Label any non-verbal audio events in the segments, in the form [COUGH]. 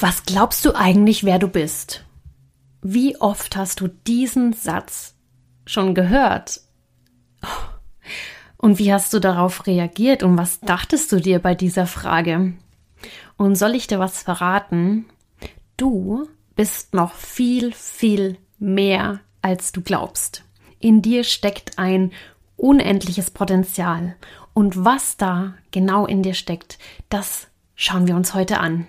Was glaubst du eigentlich, wer du bist? Wie oft hast du diesen Satz schon gehört? Und wie hast du darauf reagiert und was dachtest du dir bei dieser Frage? Und soll ich dir was verraten? Du bist noch viel, viel mehr, als du glaubst. In dir steckt ein unendliches Potenzial. Und was da genau in dir steckt, das schauen wir uns heute an.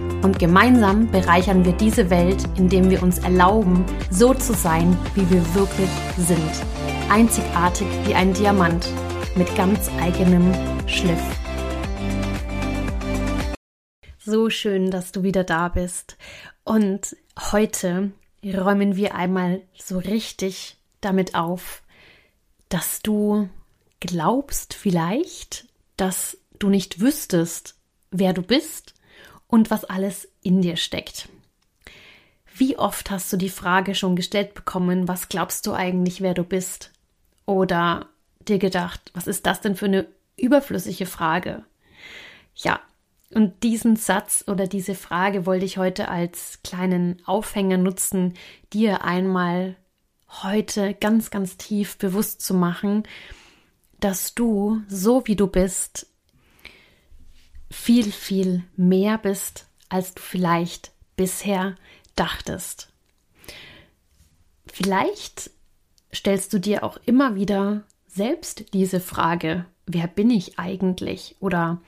Und gemeinsam bereichern wir diese Welt, indem wir uns erlauben, so zu sein, wie wir wirklich sind. Einzigartig wie ein Diamant mit ganz eigenem Schliff. So schön, dass du wieder da bist. Und heute räumen wir einmal so richtig damit auf, dass du glaubst vielleicht, dass du nicht wüsstest, wer du bist und was alles in dir steckt. Wie oft hast du die Frage schon gestellt bekommen, was glaubst du eigentlich, wer du bist? Oder dir gedacht, was ist das denn für eine überflüssige Frage? Ja, und diesen Satz oder diese Frage wollte ich heute als kleinen Aufhänger nutzen, dir einmal heute ganz, ganz tief bewusst zu machen, dass du, so wie du bist, viel, viel mehr bist, als du vielleicht bisher dachtest. Vielleicht stellst du dir auch immer wieder selbst diese Frage, wer bin ich eigentlich? Oder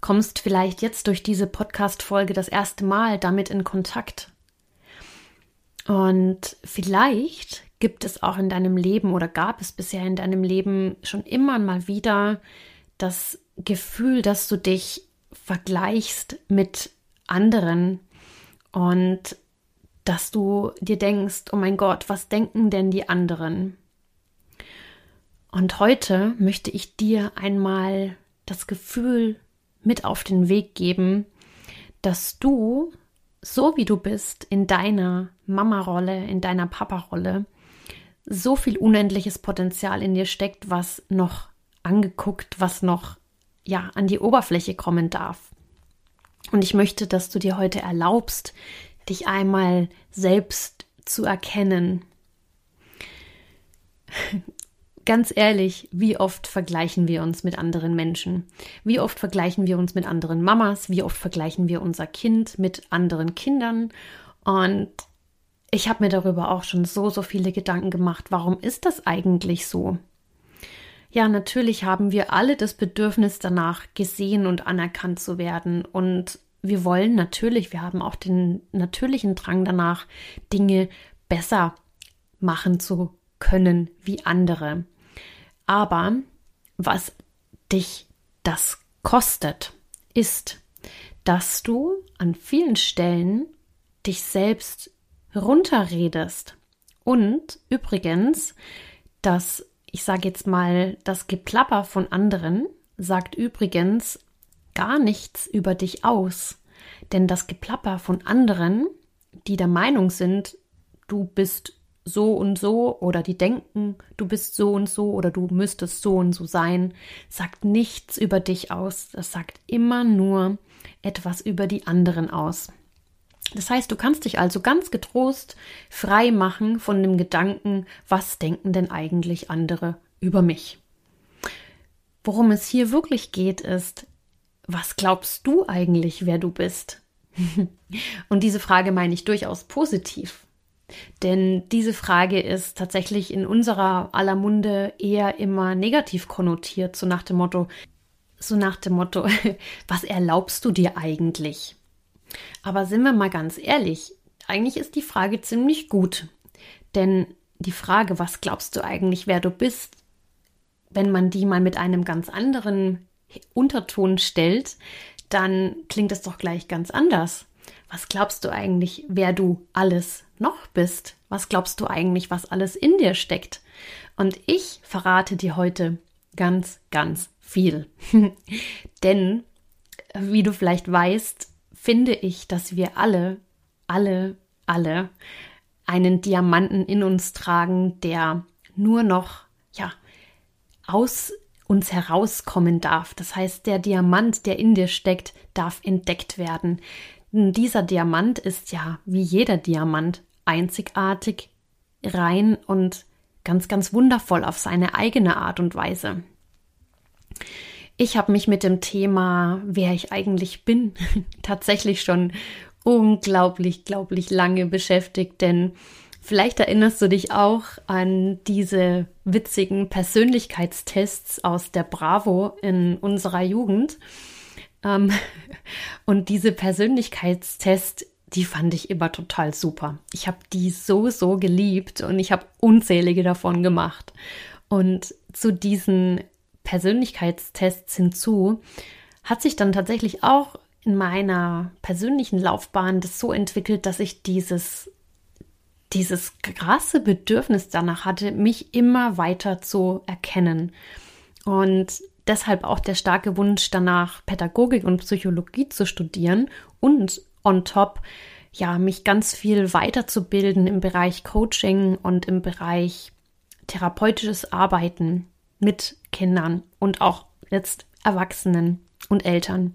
kommst vielleicht jetzt durch diese Podcast-Folge das erste Mal damit in Kontakt. Und vielleicht gibt es auch in deinem Leben oder gab es bisher in deinem Leben schon immer mal wieder das Gefühl, dass du dich vergleichst mit anderen und dass du dir denkst, oh mein Gott, was denken denn die anderen? Und heute möchte ich dir einmal das Gefühl mit auf den Weg geben, dass du, so wie du bist, in deiner Mama-Rolle, in deiner Papa-Rolle, so viel unendliches Potenzial in dir steckt, was noch angeguckt, was noch ja, an die Oberfläche kommen darf. Und ich möchte, dass du dir heute erlaubst, dich einmal selbst zu erkennen. [LAUGHS] Ganz ehrlich, wie oft vergleichen wir uns mit anderen Menschen? Wie oft vergleichen wir uns mit anderen Mamas? Wie oft vergleichen wir unser Kind mit anderen Kindern? Und ich habe mir darüber auch schon so, so viele Gedanken gemacht. Warum ist das eigentlich so? Ja, natürlich haben wir alle das Bedürfnis danach, gesehen und anerkannt zu werden. Und wir wollen natürlich, wir haben auch den natürlichen Drang danach, Dinge besser machen zu können wie andere. Aber was dich das kostet, ist, dass du an vielen Stellen dich selbst runterredest. Und übrigens, dass ich sage jetzt mal, das Geplapper von anderen sagt übrigens gar nichts über dich aus. Denn das Geplapper von anderen, die der Meinung sind, du bist so und so oder die denken, du bist so und so oder du müsstest so und so sein, sagt nichts über dich aus. Das sagt immer nur etwas über die anderen aus. Das heißt, du kannst dich also ganz getrost frei machen von dem Gedanken, was denken denn eigentlich andere über mich? Worum es hier wirklich geht, ist, was glaubst du eigentlich, wer du bist? [LAUGHS] Und diese Frage meine ich durchaus positiv. Denn diese Frage ist tatsächlich in unserer aller Munde eher immer negativ konnotiert, so nach dem Motto, so nach dem Motto, [LAUGHS] was erlaubst du dir eigentlich? Aber sind wir mal ganz ehrlich, eigentlich ist die Frage ziemlich gut. Denn die Frage, was glaubst du eigentlich, wer du bist, wenn man die mal mit einem ganz anderen Unterton stellt, dann klingt es doch gleich ganz anders. was glaubst du eigentlich, wer du alles noch bist? Was glaubst du eigentlich, was alles in dir steckt? Und ich verrate dir heute ganz, ganz viel. [LAUGHS] Denn, wie du vielleicht weißt, finde ich, dass wir alle, alle, alle einen Diamanten in uns tragen, der nur noch, ja, aus uns herauskommen darf. Das heißt, der Diamant, der in dir steckt, darf entdeckt werden. Dieser Diamant ist ja wie jeder Diamant einzigartig, rein und ganz, ganz wundervoll auf seine eigene Art und Weise. Ich habe mich mit dem Thema, wer ich eigentlich bin, [LAUGHS] tatsächlich schon unglaublich, glaublich lange beschäftigt, denn vielleicht erinnerst du dich auch an diese witzigen Persönlichkeitstests aus der Bravo in unserer Jugend. Ähm, [LAUGHS] und diese Persönlichkeitstests, die fand ich immer total super. Ich habe die so, so geliebt und ich habe unzählige davon gemacht. Und zu diesen Persönlichkeitstests hinzu hat sich dann tatsächlich auch in meiner persönlichen Laufbahn das so entwickelt, dass ich dieses dieses krasse Bedürfnis danach hatte, mich immer weiter zu erkennen. Und deshalb auch der starke Wunsch danach, Pädagogik und Psychologie zu studieren und on top, ja, mich ganz viel weiterzubilden im Bereich Coaching und im Bereich therapeutisches Arbeiten mit Kindern und auch jetzt Erwachsenen und Eltern.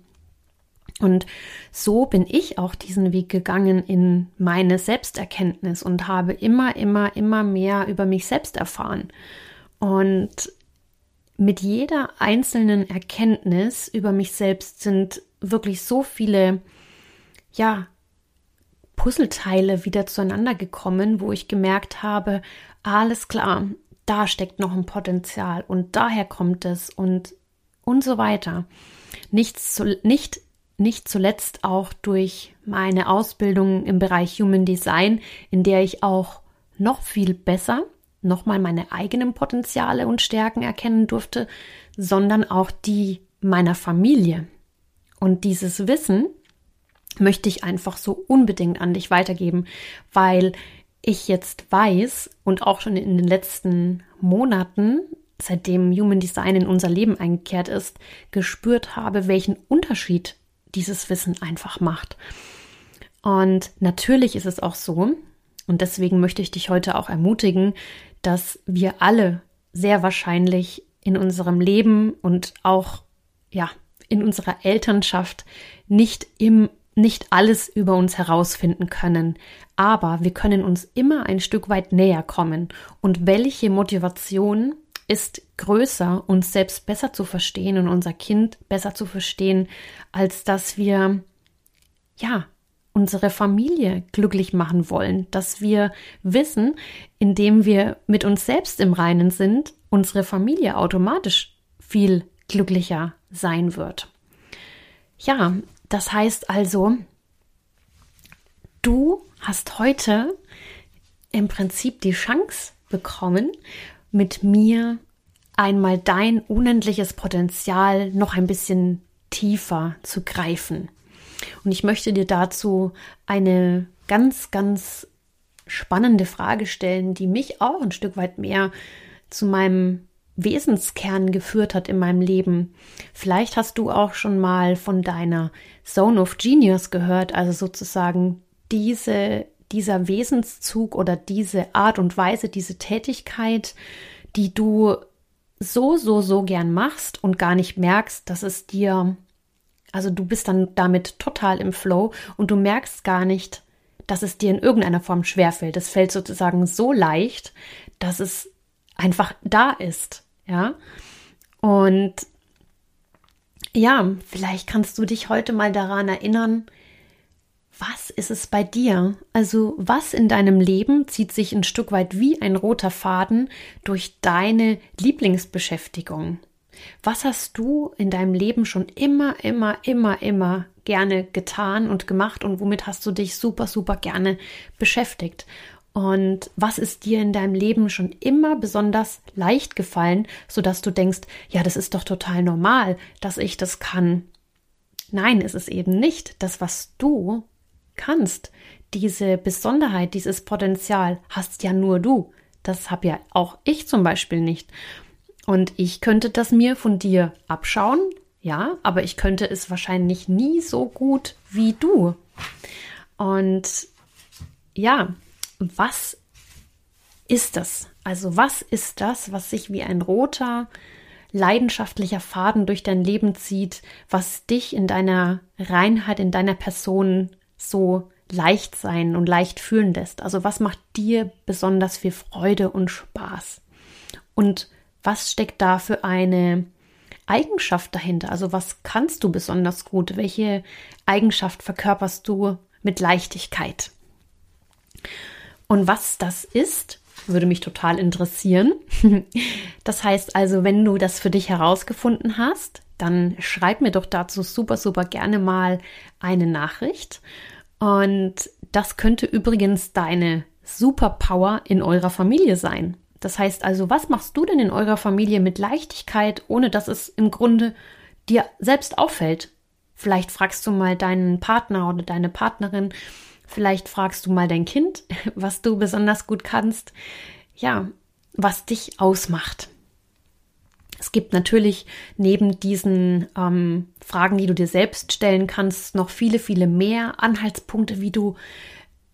Und so bin ich auch diesen Weg gegangen in meine Selbsterkenntnis und habe immer, immer, immer mehr über mich selbst erfahren. Und mit jeder einzelnen Erkenntnis über mich selbst sind wirklich so viele, ja, Puzzleteile wieder zueinander gekommen, wo ich gemerkt habe, alles klar, da steckt noch ein Potenzial und daher kommt es und und so weiter. Nichts zu, nicht, nicht zuletzt auch durch meine Ausbildung im Bereich Human Design, in der ich auch noch viel besser nochmal meine eigenen Potenziale und Stärken erkennen durfte, sondern auch die meiner Familie. Und dieses Wissen möchte ich einfach so unbedingt an dich weitergeben, weil ich jetzt weiß und auch schon in den letzten Monaten, seitdem Human Design in unser Leben eingekehrt ist, gespürt habe, welchen Unterschied dieses Wissen einfach macht. Und natürlich ist es auch so, und deswegen möchte ich dich heute auch ermutigen, dass wir alle sehr wahrscheinlich in unserem Leben und auch ja in unserer Elternschaft nicht im nicht alles über uns herausfinden können, aber wir können uns immer ein Stück weit näher kommen. Und welche Motivation ist größer, uns selbst besser zu verstehen und unser Kind besser zu verstehen, als dass wir, ja, unsere Familie glücklich machen wollen, dass wir wissen, indem wir mit uns selbst im Reinen sind, unsere Familie automatisch viel glücklicher sein wird. Ja, das heißt also, du hast heute im Prinzip die Chance bekommen, mit mir einmal dein unendliches Potenzial noch ein bisschen tiefer zu greifen. Und ich möchte dir dazu eine ganz, ganz spannende Frage stellen, die mich auch ein Stück weit mehr zu meinem Wesenskern geführt hat in meinem Leben. Vielleicht hast du auch schon mal von deiner Zone of Genius gehört, also sozusagen diese, dieser Wesenszug oder diese Art und Weise, diese Tätigkeit, die du so, so, so gern machst und gar nicht merkst, dass es dir, also du bist dann damit total im Flow und du merkst gar nicht, dass es dir in irgendeiner Form schwerfällt. Es fällt sozusagen so leicht, dass es einfach da ist. Ja. Und ja, vielleicht kannst du dich heute mal daran erinnern, was ist es bei dir? Also was in deinem Leben zieht sich ein Stück weit wie ein roter Faden durch deine Lieblingsbeschäftigung? Was hast du in deinem Leben schon immer, immer, immer, immer gerne getan und gemacht und womit hast du dich super, super gerne beschäftigt? Und was ist dir in deinem Leben schon immer besonders leicht gefallen, sodass du denkst, ja, das ist doch total normal, dass ich das kann. Nein, ist es eben nicht. Das, was du kannst. Diese Besonderheit, dieses Potenzial hast ja nur du. Das habe ja auch ich zum Beispiel nicht. Und ich könnte das mir von dir abschauen, ja, aber ich könnte es wahrscheinlich nie so gut wie du. Und ja, was ist das? Also was ist das, was sich wie ein roter, leidenschaftlicher Faden durch dein Leben zieht, was dich in deiner Reinheit, in deiner Person so leicht sein und leicht fühlen lässt? Also was macht dir besonders viel Freude und Spaß? Und was steckt da für eine Eigenschaft dahinter? Also was kannst du besonders gut? Welche Eigenschaft verkörperst du mit Leichtigkeit? Und was das ist, würde mich total interessieren. [LAUGHS] Das heißt also, wenn du das für dich herausgefunden hast, dann schreib mir doch dazu super, super gerne mal eine Nachricht. Und das könnte übrigens deine Superpower in eurer Familie sein. Das heißt also, was machst du denn in eurer Familie mit Leichtigkeit, ohne dass es im Grunde dir selbst auffällt? Vielleicht fragst du mal deinen Partner oder deine Partnerin, Vielleicht fragst du mal dein Kind, [LAUGHS] was du besonders gut kannst. Ja, was dich ausmacht. Es gibt natürlich neben diesen ähm, Fragen, die du dir selbst stellen kannst, noch viele, viele mehr Anhaltspunkte, wie du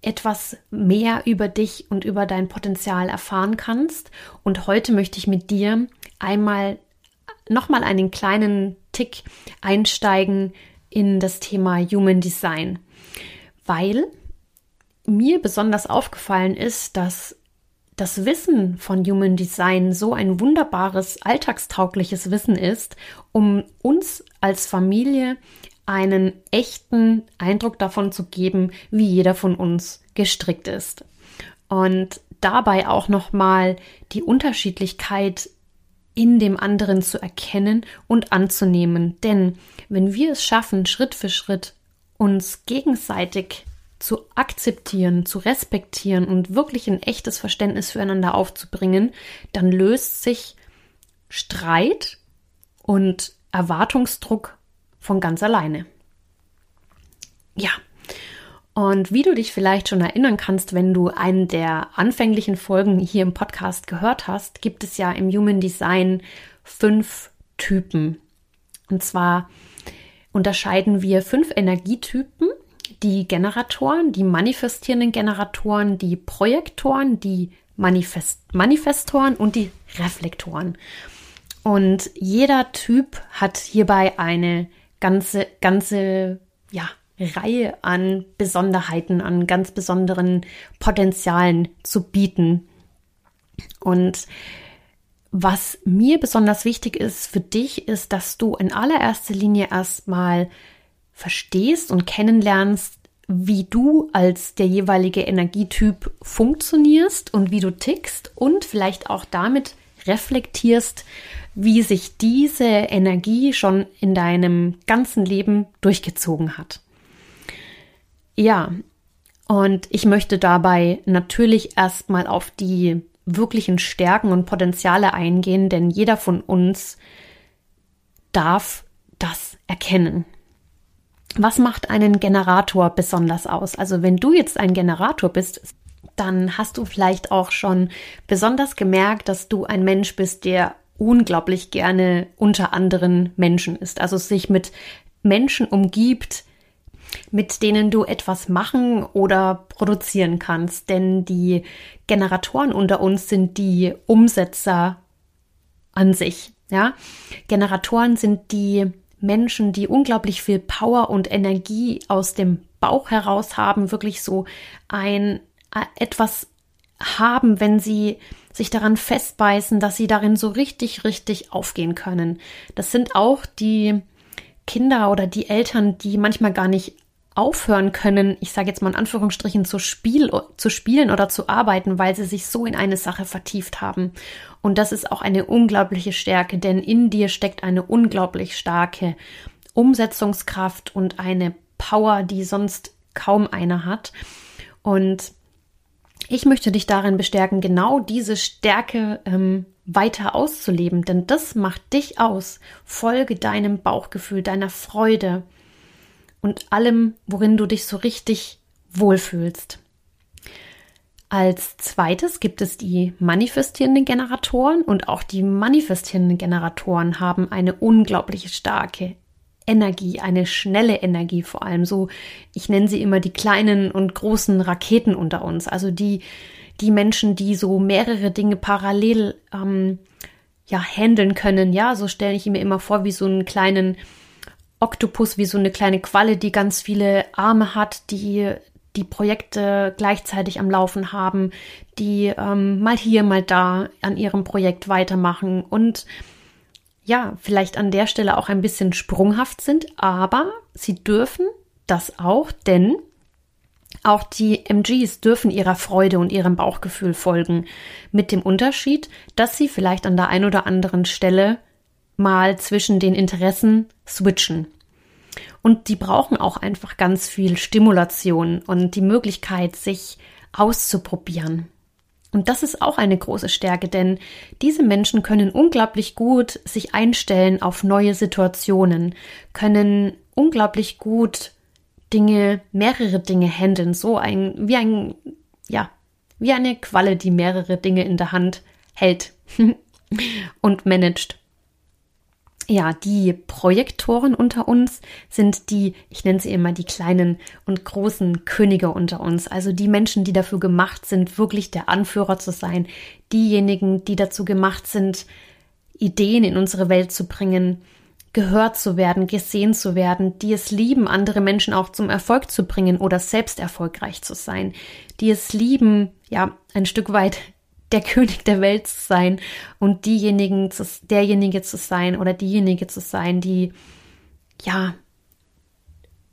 etwas mehr über dich und über dein Potenzial erfahren kannst. Und heute möchte ich mit dir einmal nochmal einen kleinen Tick einsteigen in das Thema Human Design, weil mir besonders aufgefallen ist, dass das Wissen von Human Design so ein wunderbares, alltagstaugliches Wissen ist, um uns als Familie einen echten Eindruck davon zu geben, wie jeder von uns gestrickt ist. Und dabei auch nochmal die Unterschiedlichkeit in dem anderen zu erkennen und anzunehmen. Denn wenn wir es schaffen, Schritt für Schritt uns gegenseitig zu akzeptieren, zu respektieren und wirklich ein echtes Verständnis füreinander aufzubringen, dann löst sich Streit und Erwartungsdruck von ganz alleine. Ja. Und wie du dich vielleicht schon erinnern kannst, wenn du einen der anfänglichen Folgen hier im Podcast gehört hast, gibt es ja im Human Design fünf Typen. Und zwar unterscheiden wir fünf Energietypen die Generatoren, die manifestierenden Generatoren, die Projektoren, die Manifest Manifestoren und die Reflektoren. Und jeder Typ hat hierbei eine ganze, ganze, ja, Reihe an Besonderheiten, an ganz besonderen Potenzialen zu bieten. Und was mir besonders wichtig ist für dich, ist, dass du in allererster Linie erstmal verstehst und kennenlernst, wie du als der jeweilige Energietyp funktionierst und wie du tickst und vielleicht auch damit reflektierst, wie sich diese Energie schon in deinem ganzen Leben durchgezogen hat. Ja, und ich möchte dabei natürlich erstmal auf die wirklichen Stärken und Potenziale eingehen, denn jeder von uns darf das erkennen. Was macht einen Generator besonders aus? Also wenn du jetzt ein Generator bist, dann hast du vielleicht auch schon besonders gemerkt, dass du ein Mensch bist, der unglaublich gerne unter anderen Menschen ist. Also sich mit Menschen umgibt, mit denen du etwas machen oder produzieren kannst. Denn die Generatoren unter uns sind die Umsetzer an sich. Ja, Generatoren sind die Menschen, die unglaublich viel Power und Energie aus dem Bauch heraus haben, wirklich so ein äh, etwas haben, wenn sie sich daran festbeißen, dass sie darin so richtig, richtig aufgehen können. Das sind auch die Kinder oder die Eltern, die manchmal gar nicht aufhören können, ich sage jetzt mal in Anführungsstrichen, zu, Spiel, zu spielen oder zu arbeiten, weil sie sich so in eine Sache vertieft haben. Und das ist auch eine unglaubliche Stärke, denn in dir steckt eine unglaublich starke Umsetzungskraft und eine Power, die sonst kaum einer hat. Und ich möchte dich darin bestärken, genau diese Stärke ähm, weiter auszuleben, denn das macht dich aus. Folge deinem Bauchgefühl, deiner Freude, und allem, worin du dich so richtig wohlfühlst. Als zweites gibt es die manifestierenden Generatoren und auch die manifestierenden Generatoren haben eine unglaublich starke Energie, eine schnelle Energie vor allem. So, ich nenne sie immer die kleinen und großen Raketen unter uns. Also die, die Menschen, die so mehrere Dinge parallel ähm, ja handeln können. Ja, so stelle ich mir immer vor, wie so einen kleinen Oktopus, wie so eine kleine Qualle, die ganz viele Arme hat, die die Projekte gleichzeitig am Laufen haben, die ähm, mal hier, mal da an ihrem Projekt weitermachen und ja, vielleicht an der Stelle auch ein bisschen sprunghaft sind, aber sie dürfen das auch, denn auch die MGs dürfen ihrer Freude und ihrem Bauchgefühl folgen, mit dem Unterschied, dass sie vielleicht an der einen oder anderen Stelle mal zwischen den Interessen switchen. Und die brauchen auch einfach ganz viel Stimulation und die Möglichkeit, sich auszuprobieren. Und das ist auch eine große Stärke, denn diese Menschen können unglaublich gut sich einstellen auf neue Situationen, können unglaublich gut Dinge, mehrere Dinge handeln, so ein, wie ein, ja, wie eine Qualle, die mehrere Dinge in der Hand hält [LAUGHS] und managt. Ja, die Projektoren unter uns sind die, ich nenne sie immer die kleinen und großen Könige unter uns. Also die Menschen, die dafür gemacht sind, wirklich der Anführer zu sein. Diejenigen, die dazu gemacht sind, Ideen in unsere Welt zu bringen, gehört zu werden, gesehen zu werden, die es lieben, andere Menschen auch zum Erfolg zu bringen oder selbst erfolgreich zu sein, die es lieben, ja, ein Stück weit der König der Welt zu sein und diejenigen, zu, derjenige zu sein oder diejenige zu sein, die, ja,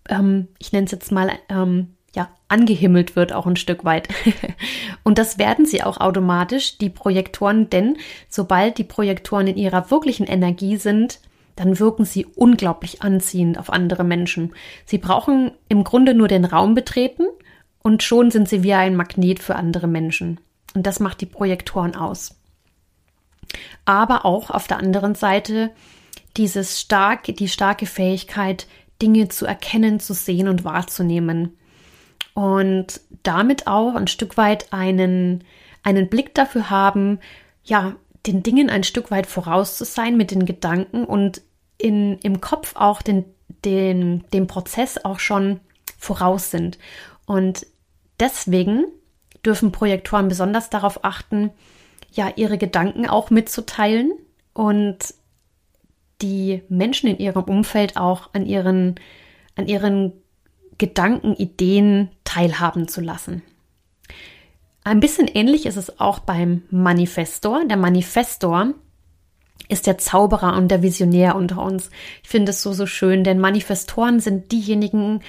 ähm, ich nenne es jetzt mal, ähm, ja, angehimmelt wird auch ein Stück weit. [LAUGHS] und das werden sie auch automatisch, die Projektoren, denn sobald die Projektoren in ihrer wirklichen Energie sind, dann wirken sie unglaublich anziehend auf andere Menschen. Sie brauchen im Grunde nur den Raum betreten und schon sind sie wie ein Magnet für andere Menschen. Und das macht die Projektoren aus. Aber auch auf der anderen Seite dieses stark, die starke Fähigkeit, Dinge zu erkennen, zu sehen und wahrzunehmen. Und damit auch ein Stück weit einen, einen Blick dafür haben, ja, den Dingen ein Stück weit voraus zu sein mit den Gedanken und in, im Kopf auch den, den, den Prozess auch schon voraus sind. Und deswegen dürfen Projektoren besonders darauf achten, ja, ihre Gedanken auch mitzuteilen und die Menschen in ihrem Umfeld auch an ihren, an ihren Gedanken, Ideen teilhaben zu lassen. Ein bisschen ähnlich ist es auch beim Manifestor. Der Manifestor ist der Zauberer und der Visionär unter uns. Ich finde es so, so schön, denn Manifestoren sind diejenigen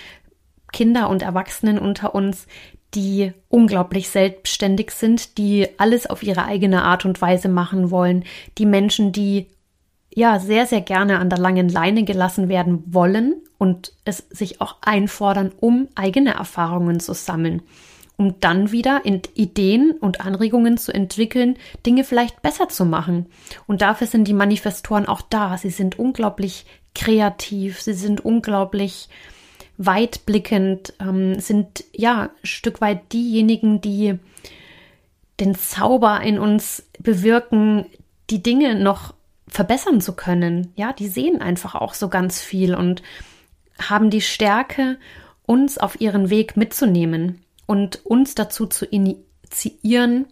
Kinder und Erwachsenen unter uns, die unglaublich selbstständig sind, die alles auf ihre eigene Art und Weise machen wollen, die Menschen, die ja sehr, sehr gerne an der langen Leine gelassen werden wollen und es sich auch einfordern, um eigene Erfahrungen zu sammeln, um dann wieder Ideen und Anregungen zu entwickeln, Dinge vielleicht besser zu machen. Und dafür sind die Manifestoren auch da. Sie sind unglaublich kreativ, sie sind unglaublich weitblickend, ähm, sind ja ein Stück weit diejenigen, die den Zauber in uns bewirken, die Dinge noch verbessern zu können. Ja, die sehen einfach auch so ganz viel und haben die Stärke, uns auf ihren Weg mitzunehmen und uns dazu zu initiieren,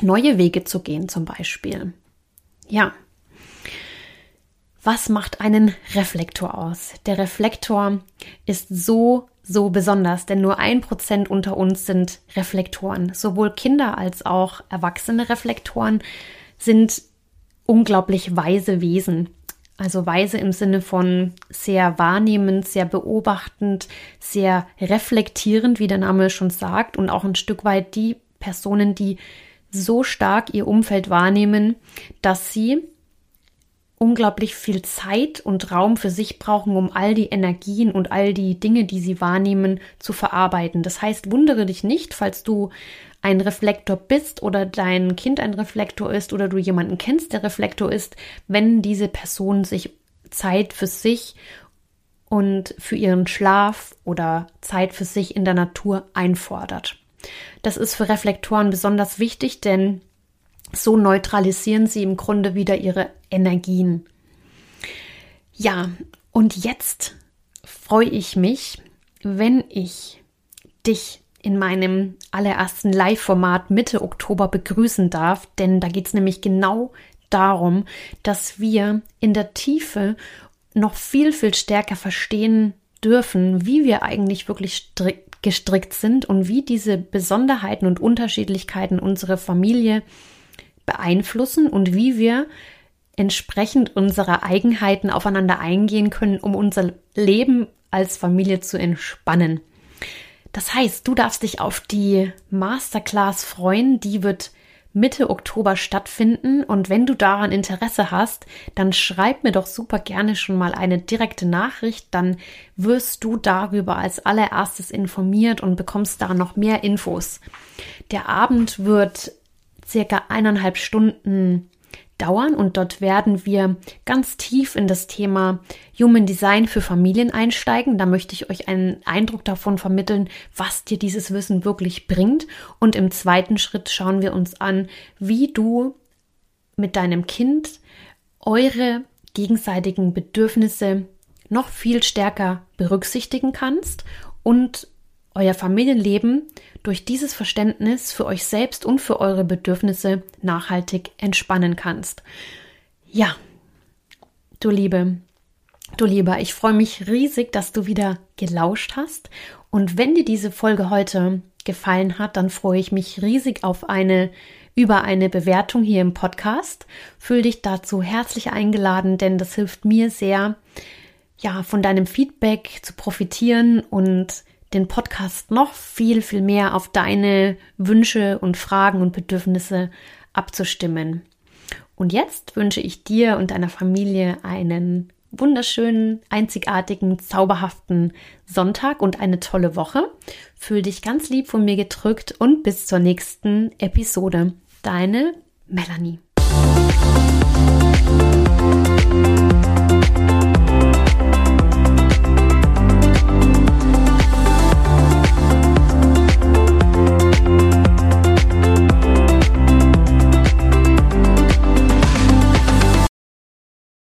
neue Wege zu gehen, zum Beispiel. Ja, was macht einen Reflektor aus? Der Reflektor ist so, so besonders, denn nur ein Prozent unter uns sind Reflektoren. Sowohl Kinder als auch erwachsene Reflektoren sind unglaublich weise Wesen. Also weise im Sinne von sehr wahrnehmend, sehr beobachtend, sehr reflektierend, wie der Name schon sagt, und auch ein Stück weit die Personen, die so stark ihr Umfeld wahrnehmen, dass sie unglaublich viel Zeit und Raum für sich brauchen, um all die Energien und all die Dinge, die sie wahrnehmen, zu verarbeiten. Das heißt, wundere dich nicht, falls du ein Reflektor bist oder dein Kind ein Reflektor ist oder du jemanden kennst, der Reflektor ist, wenn diese Person sich Zeit für sich und für ihren Schlaf oder Zeit für sich in der Natur einfordert. Das ist für Reflektoren besonders wichtig, denn so neutralisieren sie im Grunde wieder ihre Energien. Ja, und jetzt freue ich mich, wenn ich dich in meinem allerersten Live-Format Mitte Oktober begrüßen darf, denn da geht es nämlich genau darum, dass wir in der Tiefe noch viel, viel stärker verstehen dürfen, wie wir eigentlich wirklich gestrickt sind und wie diese Besonderheiten und Unterschiedlichkeiten unsere Familie beeinflussen und wie wir entsprechend unserer Eigenheiten aufeinander eingehen können, um unser Leben als Familie zu entspannen. Das heißt, du darfst dich auf die Masterclass freuen, die wird Mitte Oktober stattfinden. Und wenn du daran Interesse hast, dann schreib mir doch super gerne schon mal eine direkte Nachricht. Dann wirst du darüber als allererstes informiert und bekommst da noch mehr Infos. Der Abend wird circa eineinhalb Stunden dauern und dort werden wir ganz tief in das Thema Human Design für Familien einsteigen. Da möchte ich euch einen Eindruck davon vermitteln, was dir dieses Wissen wirklich bringt. Und im zweiten Schritt schauen wir uns an, wie du mit deinem Kind eure gegenseitigen Bedürfnisse noch viel stärker berücksichtigen kannst und euer Familienleben durch dieses Verständnis für euch selbst und für eure Bedürfnisse nachhaltig entspannen kannst. Ja, du Liebe, du Lieber, ich freue mich riesig, dass du wieder gelauscht hast. Und wenn dir diese Folge heute gefallen hat, dann freue ich mich riesig auf eine über eine Bewertung hier im Podcast. Fühl dich dazu herzlich eingeladen, denn das hilft mir sehr, ja, von deinem Feedback zu profitieren und den Podcast noch viel, viel mehr auf deine Wünsche und Fragen und Bedürfnisse abzustimmen. Und jetzt wünsche ich dir und deiner Familie einen wunderschönen, einzigartigen, zauberhaften Sonntag und eine tolle Woche. Fühl dich ganz lieb von mir gedrückt und bis zur nächsten Episode. Deine Melanie.